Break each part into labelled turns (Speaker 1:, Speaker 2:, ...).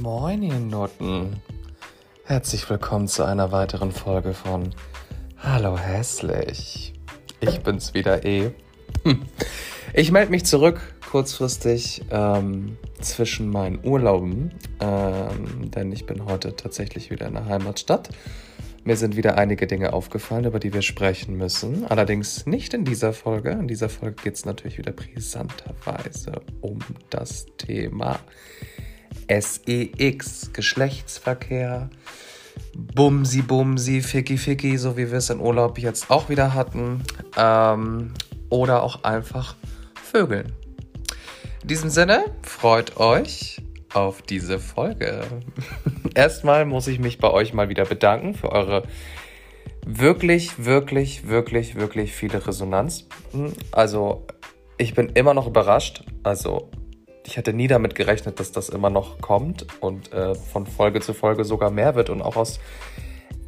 Speaker 1: Moin, ihr Nutten. Herzlich willkommen zu einer weiteren Folge von Hallo Hässlich. Ich bin's wieder eh. Ich melde mich zurück, kurzfristig, ähm, zwischen meinen Urlauben, ähm, denn ich bin heute tatsächlich wieder in der Heimatstadt. Mir sind wieder einige Dinge aufgefallen, über die wir sprechen müssen. Allerdings nicht in dieser Folge. In dieser Folge geht es natürlich wieder brisanterweise um das Thema SEX, Geschlechtsverkehr, Bumsi Bumsi, Ficky Ficky, so wie wir es in Urlaub jetzt auch wieder hatten. Ähm, oder auch einfach Vögeln. In diesem Sinne, freut euch auf diese Folge. Erstmal muss ich mich bei euch mal wieder bedanken für eure wirklich, wirklich, wirklich, wirklich viele Resonanz. Also, ich bin immer noch überrascht. Also, ich hätte nie damit gerechnet, dass das immer noch kommt und äh, von Folge zu Folge sogar mehr wird und auch aus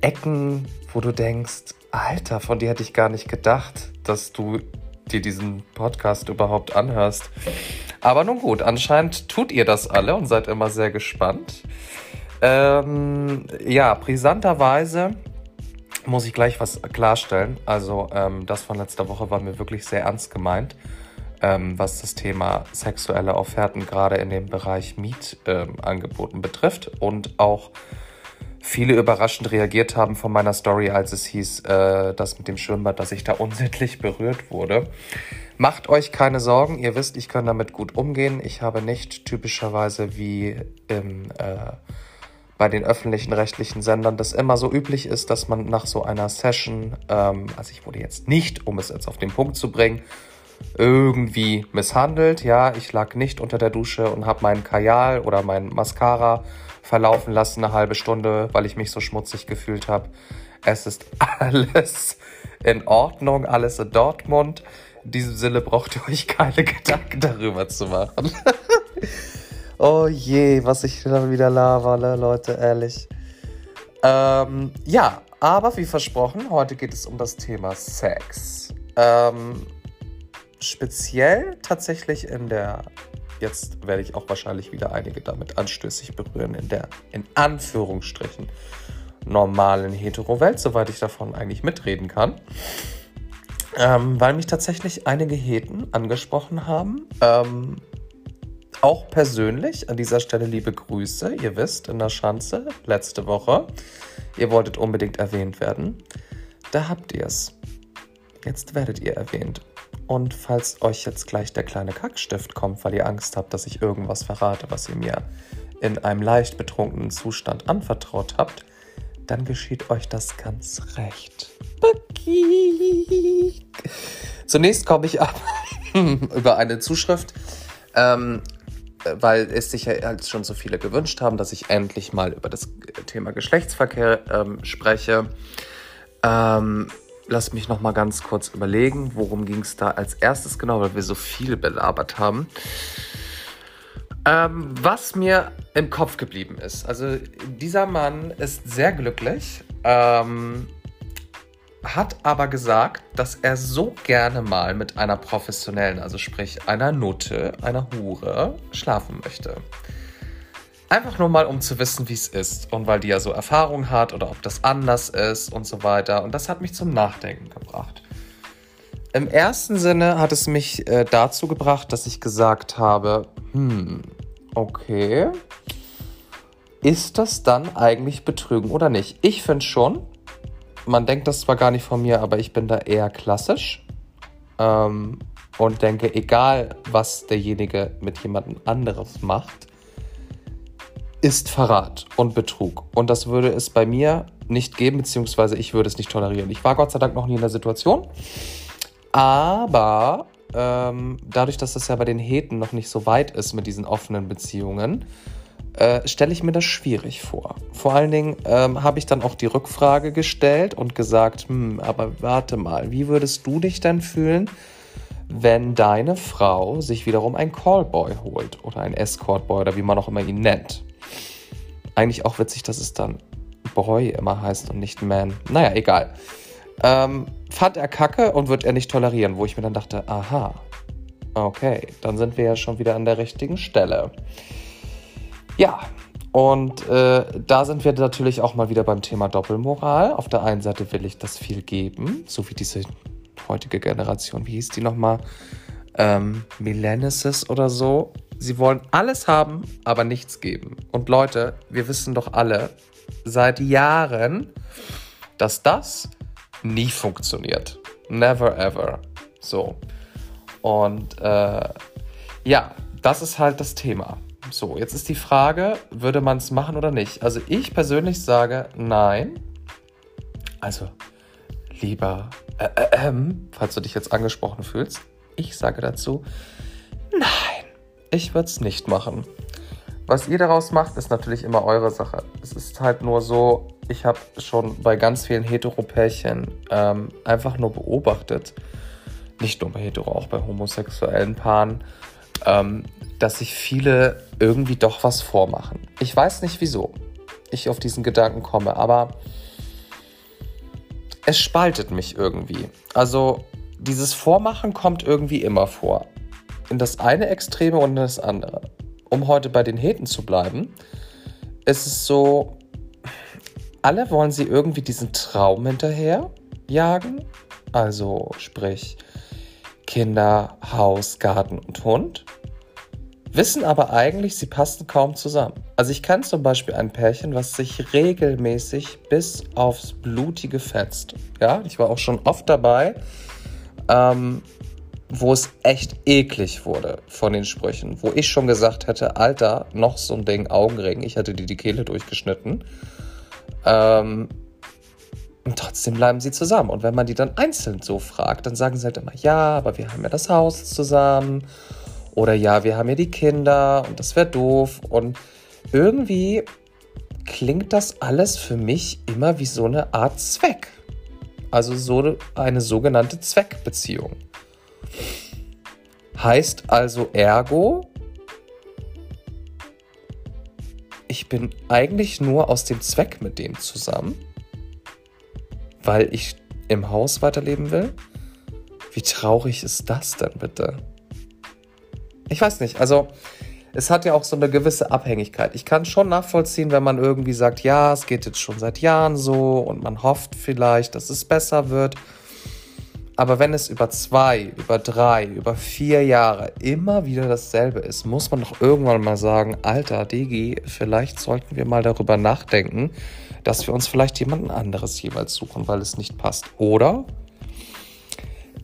Speaker 1: Ecken, wo du denkst, Alter, von dir hätte ich gar nicht gedacht, dass du dir diesen Podcast überhaupt anhörst. Aber nun gut, anscheinend tut ihr das alle und seid immer sehr gespannt. Ähm, ja, brisanterweise muss ich gleich was klarstellen. Also ähm, das von letzter Woche war mir wirklich sehr ernst gemeint ähm, was das Thema sexuelle Offerten gerade in dem Bereich Mietangeboten ähm, betrifft und auch viele überraschend reagiert haben von meiner Story, als es hieß, äh, dass mit dem Schwimmbad, dass ich da unsittlich berührt wurde. Macht euch keine Sorgen, ihr wisst, ich kann damit gut umgehen. Ich habe nicht typischerweise wie im, äh, bei den öffentlichen rechtlichen Sendern das immer so üblich ist, dass man nach so einer Session, ähm, also ich wurde jetzt nicht, um es jetzt auf den Punkt zu bringen, irgendwie misshandelt. Ja, ich lag nicht unter der Dusche und habe meinen Kajal oder mein Mascara verlaufen lassen eine halbe Stunde, weil ich mich so schmutzig gefühlt habe. Es ist alles in Ordnung, alles in Dortmund. In diesem Sinne braucht ihr euch keine Gedanken darüber zu machen. oh je, was ich da wieder lavere, Leute, ehrlich. Ähm, ja, aber wie versprochen, heute geht es um das Thema Sex. Ähm, speziell tatsächlich in der, jetzt werde ich auch wahrscheinlich wieder einige damit anstößig berühren, in der, in Anführungsstrichen, normalen Hetero-Welt, soweit ich davon eigentlich mitreden kann. Ähm, weil mich tatsächlich einige Heten angesprochen haben. Ähm, auch persönlich an dieser Stelle liebe Grüße. Ihr wisst, in der Schanze letzte Woche, ihr wolltet unbedingt erwähnt werden. Da habt ihr es. Jetzt werdet ihr erwähnt. Und falls euch jetzt gleich der kleine Kackstift kommt, weil ihr Angst habt, dass ich irgendwas verrate, was ihr mir in einem leicht betrunkenen Zustand anvertraut habt, dann geschieht euch das ganz recht. Bucky. Zunächst komme ich ab über eine Zuschrift, ähm, weil es sich ja halt schon so viele gewünscht haben, dass ich endlich mal über das Thema Geschlechtsverkehr ähm, spreche. Ähm, lass mich noch mal ganz kurz überlegen, worum ging es da als erstes genau, weil wir so viel belabert haben. Ähm, was mir im Kopf geblieben ist, also dieser Mann ist sehr glücklich, ähm, hat aber gesagt, dass er so gerne mal mit einer professionellen, also sprich einer Nutte, einer Hure, schlafen möchte. Einfach nur mal, um zu wissen, wie es ist und weil die ja so Erfahrung hat oder ob das anders ist und so weiter. Und das hat mich zum Nachdenken gebracht. Im ersten Sinne hat es mich äh, dazu gebracht, dass ich gesagt habe, hm, okay, ist das dann eigentlich Betrügen oder nicht? Ich finde schon, man denkt das zwar gar nicht von mir, aber ich bin da eher klassisch ähm, und denke, egal was derjenige mit jemandem anderes macht, ist Verrat und Betrug. Und das würde es bei mir nicht geben, beziehungsweise ich würde es nicht tolerieren. Ich war Gott sei Dank noch nie in der Situation. Aber ähm, dadurch, dass das ja bei den Heten noch nicht so weit ist mit diesen offenen Beziehungen, äh, stelle ich mir das schwierig vor. Vor allen Dingen ähm, habe ich dann auch die Rückfrage gestellt und gesagt, hm, aber warte mal, wie würdest du dich denn fühlen, wenn deine Frau sich wiederum ein Callboy holt oder ein Escortboy oder wie man auch immer ihn nennt? Eigentlich auch witzig, dass es dann Boy immer heißt und nicht Man. Naja, egal. Ähm, fand er kacke und wird er nicht tolerieren, wo ich mir dann dachte, aha, okay, dann sind wir ja schon wieder an der richtigen Stelle. Ja, Und äh, da sind wir natürlich auch mal wieder beim Thema Doppelmoral. Auf der einen Seite will ich das viel geben, so wie diese heutige Generation, wie hieß die nochmal? Ähm, Millennials oder so. Sie wollen alles haben, aber nichts geben. Und Leute, wir wissen doch alle seit Jahren, dass das nie funktioniert. Never ever. So. Und äh, ja, das ist halt das Thema. So, jetzt ist die Frage, würde man es machen oder nicht? Also ich persönlich sage nein. Also, lieber, äh, äh, äh, falls du dich jetzt angesprochen fühlst, ich sage dazu nein. Ich würde es nicht machen. Was ihr daraus macht, ist natürlich immer eure Sache. Es ist halt nur so, ich habe schon bei ganz vielen Heteropärchen ähm, einfach nur beobachtet, nicht nur bei Hetero, auch bei homosexuellen Paaren, ähm, dass sich viele irgendwie doch was vormachen. Ich weiß nicht wieso ich auf diesen Gedanken komme, aber es spaltet mich irgendwie. Also dieses Vormachen kommt irgendwie immer vor. In das eine Extreme und in das andere. Um heute bei den Heten zu bleiben, ist es so, alle wollen sie irgendwie diesen Traum hinterher jagen. Also sprich Kinder, Haus, Garten und Hund wissen aber eigentlich, sie passen kaum zusammen. Also ich kann zum Beispiel ein Pärchen, was sich regelmäßig bis aufs Blutige fetzt. Ja, ich war auch schon oft dabei, ähm, wo es echt eklig wurde von den Sprüchen. Wo ich schon gesagt hätte, Alter, noch so ein Ding, Augenring. Ich hatte dir die Kehle durchgeschnitten. Ähm, und trotzdem bleiben sie zusammen. Und wenn man die dann einzeln so fragt, dann sagen sie halt immer, ja, aber wir haben ja das Haus zusammen oder ja, wir haben ja die Kinder und das wäre doof. Und irgendwie klingt das alles für mich immer wie so eine Art Zweck. Also so eine sogenannte Zweckbeziehung. Heißt also ergo, ich bin eigentlich nur aus dem Zweck mit denen zusammen, weil ich im Haus weiterleben will. Wie traurig ist das denn bitte? ich weiß nicht, also es hat ja auch so eine gewisse Abhängigkeit. Ich kann schon nachvollziehen, wenn man irgendwie sagt, ja, es geht jetzt schon seit Jahren so und man hofft vielleicht, dass es besser wird. Aber wenn es über zwei, über drei, über vier Jahre immer wieder dasselbe ist, muss man doch irgendwann mal sagen, alter Digi, vielleicht sollten wir mal darüber nachdenken, dass wir uns vielleicht jemanden anderes jeweils suchen, weil es nicht passt. Oder?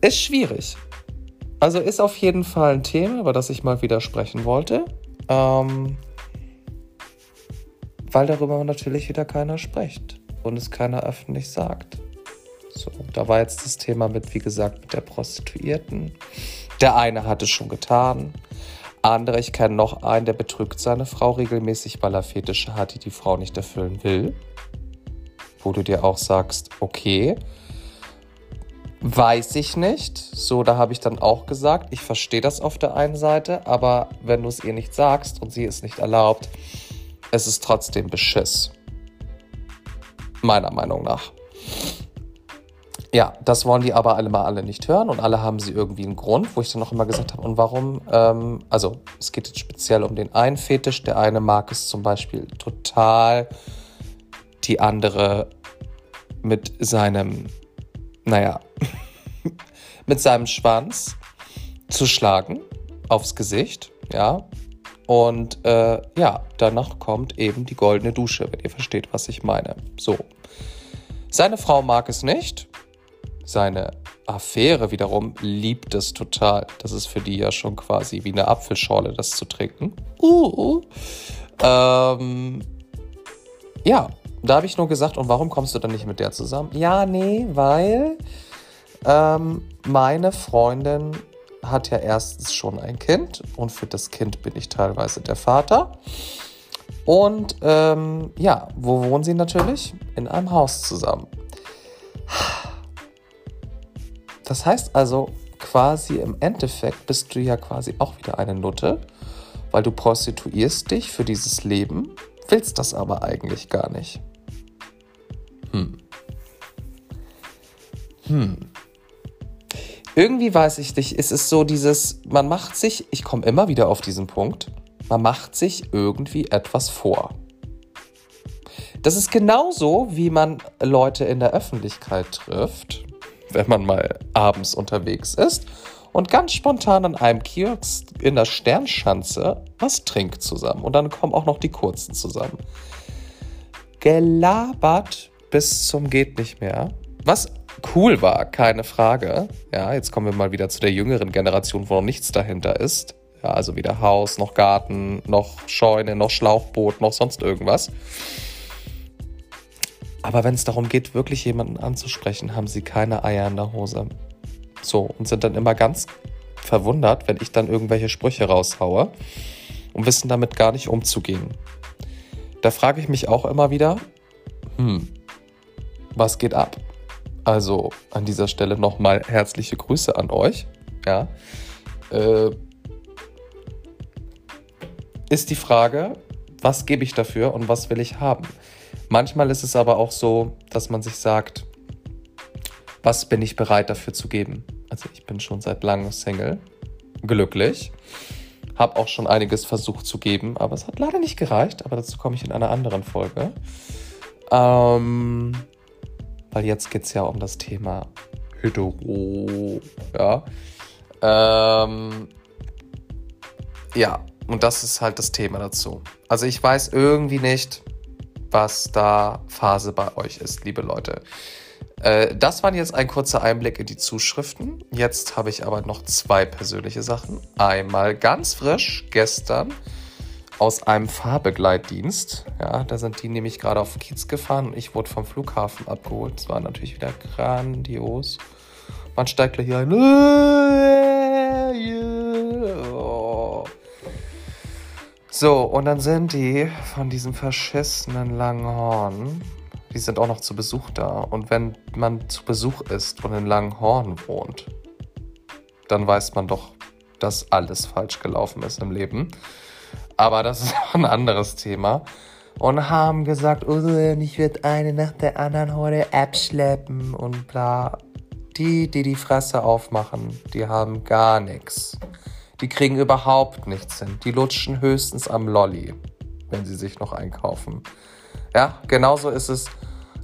Speaker 1: Ist schwierig. Also ist auf jeden Fall ein Thema, über das ich mal wieder sprechen wollte. Ähm, weil darüber natürlich wieder keiner spricht und es keiner öffentlich sagt. So, da war jetzt das Thema mit, wie gesagt, mit der Prostituierten. Der eine hat es schon getan. Andere, ich kenne noch einen, der betrügt seine Frau regelmäßig, weil er Fetische hat, die die Frau nicht erfüllen will. Wo du dir auch sagst, okay, Weiß ich nicht. So, da habe ich dann auch gesagt, ich verstehe das auf der einen Seite, aber wenn du es ihr nicht sagst und sie es nicht erlaubt, es ist trotzdem Beschiss. Meiner Meinung nach. Ja, das wollen die aber alle mal alle nicht hören und alle haben sie irgendwie einen Grund, wo ich dann noch immer gesagt habe, und warum? Ähm, also, es geht jetzt speziell um den einen Fetisch. Der eine mag es zum Beispiel total, die andere mit seinem naja, mit seinem Schwanz zu schlagen aufs Gesicht, ja. Und äh, ja, danach kommt eben die goldene Dusche, wenn ihr versteht, was ich meine. So. Seine Frau mag es nicht. Seine Affäre wiederum liebt es total. Das ist für die ja schon quasi wie eine Apfelschorle, das zu trinken. Uh, uh. Ähm, ja, da habe ich nur gesagt, und warum kommst du dann nicht mit der zusammen? Ja, nee, weil ähm, meine Freundin hat ja erstens schon ein Kind und für das Kind bin ich teilweise der Vater. Und ähm, ja, wo wohnen sie natürlich? In einem Haus zusammen. Das heißt also, quasi im Endeffekt bist du ja quasi auch wieder eine Nutte, weil du prostituierst dich für dieses Leben, willst das aber eigentlich gar nicht. Hm. Hm. Irgendwie weiß ich nicht, es ist so dieses, man macht sich, ich komme immer wieder auf diesen Punkt, man macht sich irgendwie etwas vor. Das ist genauso, wie man Leute in der Öffentlichkeit trifft, wenn man mal abends unterwegs ist und ganz spontan an einem Kiosk in der Sternschanze was trinkt zusammen. Und dann kommen auch noch die Kurzen zusammen. Gelabert bis zum geht nicht mehr. Was cool war, keine Frage. Ja, jetzt kommen wir mal wieder zu der jüngeren Generation, wo noch nichts dahinter ist. Ja, also weder Haus, noch Garten, noch Scheune, noch Schlauchboot, noch sonst irgendwas. Aber wenn es darum geht, wirklich jemanden anzusprechen, haben sie keine Eier in der Hose. So, und sind dann immer ganz verwundert, wenn ich dann irgendwelche Sprüche raushaue und wissen damit gar nicht umzugehen. Da frage ich mich auch immer wieder, hm, was geht ab? Also an dieser Stelle nochmal herzliche Grüße an euch. Ja. Äh, ist die Frage, was gebe ich dafür und was will ich haben? Manchmal ist es aber auch so, dass man sich sagt, was bin ich bereit dafür zu geben? Also ich bin schon seit langem Single, glücklich, habe auch schon einiges versucht zu geben, aber es hat leider nicht gereicht, aber dazu komme ich in einer anderen Folge. Ähm, weil jetzt geht es ja um das Thema Hetero, ja. Ähm, ja, und das ist halt das Thema dazu. Also ich weiß irgendwie nicht, was da Phase bei euch ist, liebe Leute. Äh, das waren jetzt ein kurzer Einblick in die Zuschriften. Jetzt habe ich aber noch zwei persönliche Sachen. Einmal ganz frisch gestern aus einem Fahrbegleitdienst. Ja, da sind die nämlich gerade auf Kiez gefahren und ich wurde vom Flughafen abgeholt. Es war natürlich wieder grandios. Man steigt gleich hier ein. So, und dann sind die von diesem verschissenen Langhorn die sind auch noch zu Besuch da. Und wenn man zu Besuch ist und in Langhorn wohnt, dann weiß man doch, dass alles falsch gelaufen ist im Leben. Aber das ist ein anderes Thema. Und haben gesagt, oh, ich werde eine nach der anderen heute abschleppen und bla. Die, die die Fresse aufmachen, die haben gar nichts. Die kriegen überhaupt nichts hin. Die lutschen höchstens am Lolli, wenn sie sich noch einkaufen. Ja, genauso ist es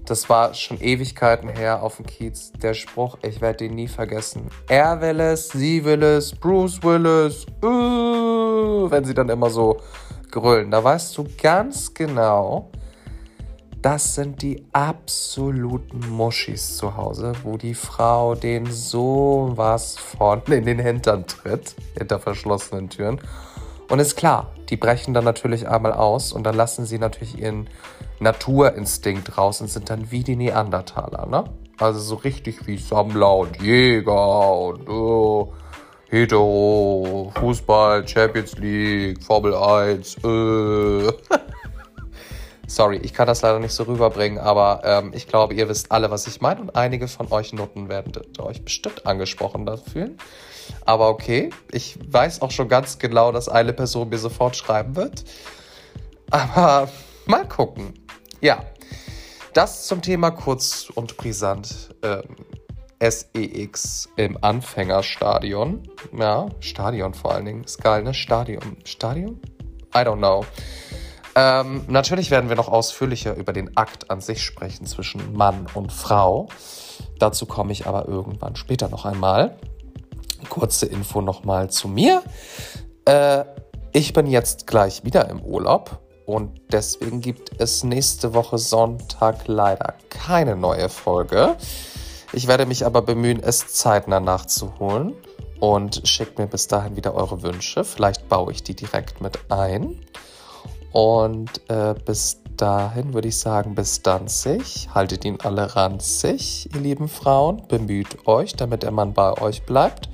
Speaker 1: das war schon Ewigkeiten her auf dem Kiez. Der Spruch, ich werde den nie vergessen. Er will es, sie will es, Bruce will es. Uh, wenn sie dann immer so grölen. Da weißt du ganz genau, das sind die absoluten Muschis zu Hause, wo die Frau den sowas von in den Hintern tritt, hinter verschlossenen Türen. Und ist klar, die brechen dann natürlich einmal aus und dann lassen sie natürlich ihren Naturinstinkt raus und sind dann wie die Neandertaler, ne? Also so richtig wie Sammler und Jäger und oh, Hetero, Fußball, Champions League, Formel 1. Äh. Sorry, ich kann das leider nicht so rüberbringen, aber ähm, ich glaube, ihr wisst alle, was ich meine und einige von euch Nutten werden euch bestimmt angesprochen dafür. Aber okay, ich weiß auch schon ganz genau, dass eine Person mir sofort schreiben wird. Aber mal gucken. Ja, das zum Thema kurz und brisant. Ähm, SEX im Anfängerstadion. Ja, Stadion vor allen Dingen. Ist geil, ne? Stadion. Stadion? I don't know. Ähm, natürlich werden wir noch ausführlicher über den Akt an sich sprechen zwischen Mann und Frau. Dazu komme ich aber irgendwann später noch einmal. Kurze Info nochmal zu mir. Äh, ich bin jetzt gleich wieder im Urlaub und deswegen gibt es nächste Woche Sonntag leider keine neue Folge. Ich werde mich aber bemühen, es zeitnah nachzuholen. Und schickt mir bis dahin wieder eure Wünsche. Vielleicht baue ich die direkt mit ein. Und äh, bis dahin würde ich sagen, bis dann sich. Haltet ihn alle ranzig, ihr lieben Frauen. Bemüht euch, damit der Mann bei euch bleibt.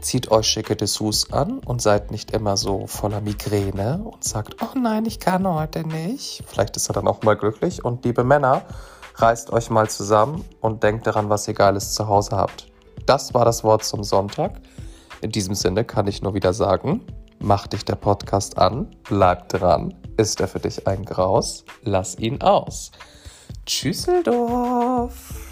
Speaker 1: Zieht euch schicke Dessous an und seid nicht immer so voller Migräne und sagt, oh nein, ich kann heute nicht. Vielleicht ist er dann auch mal glücklich. Und liebe Männer, reißt euch mal zusammen und denkt daran, was ihr Geiles zu Hause habt. Das war das Wort zum Sonntag. In diesem Sinne kann ich nur wieder sagen, mach dich der Podcast an, bleib dran. Ist er für dich ein Graus? Lass ihn aus. Tschüsseldorf!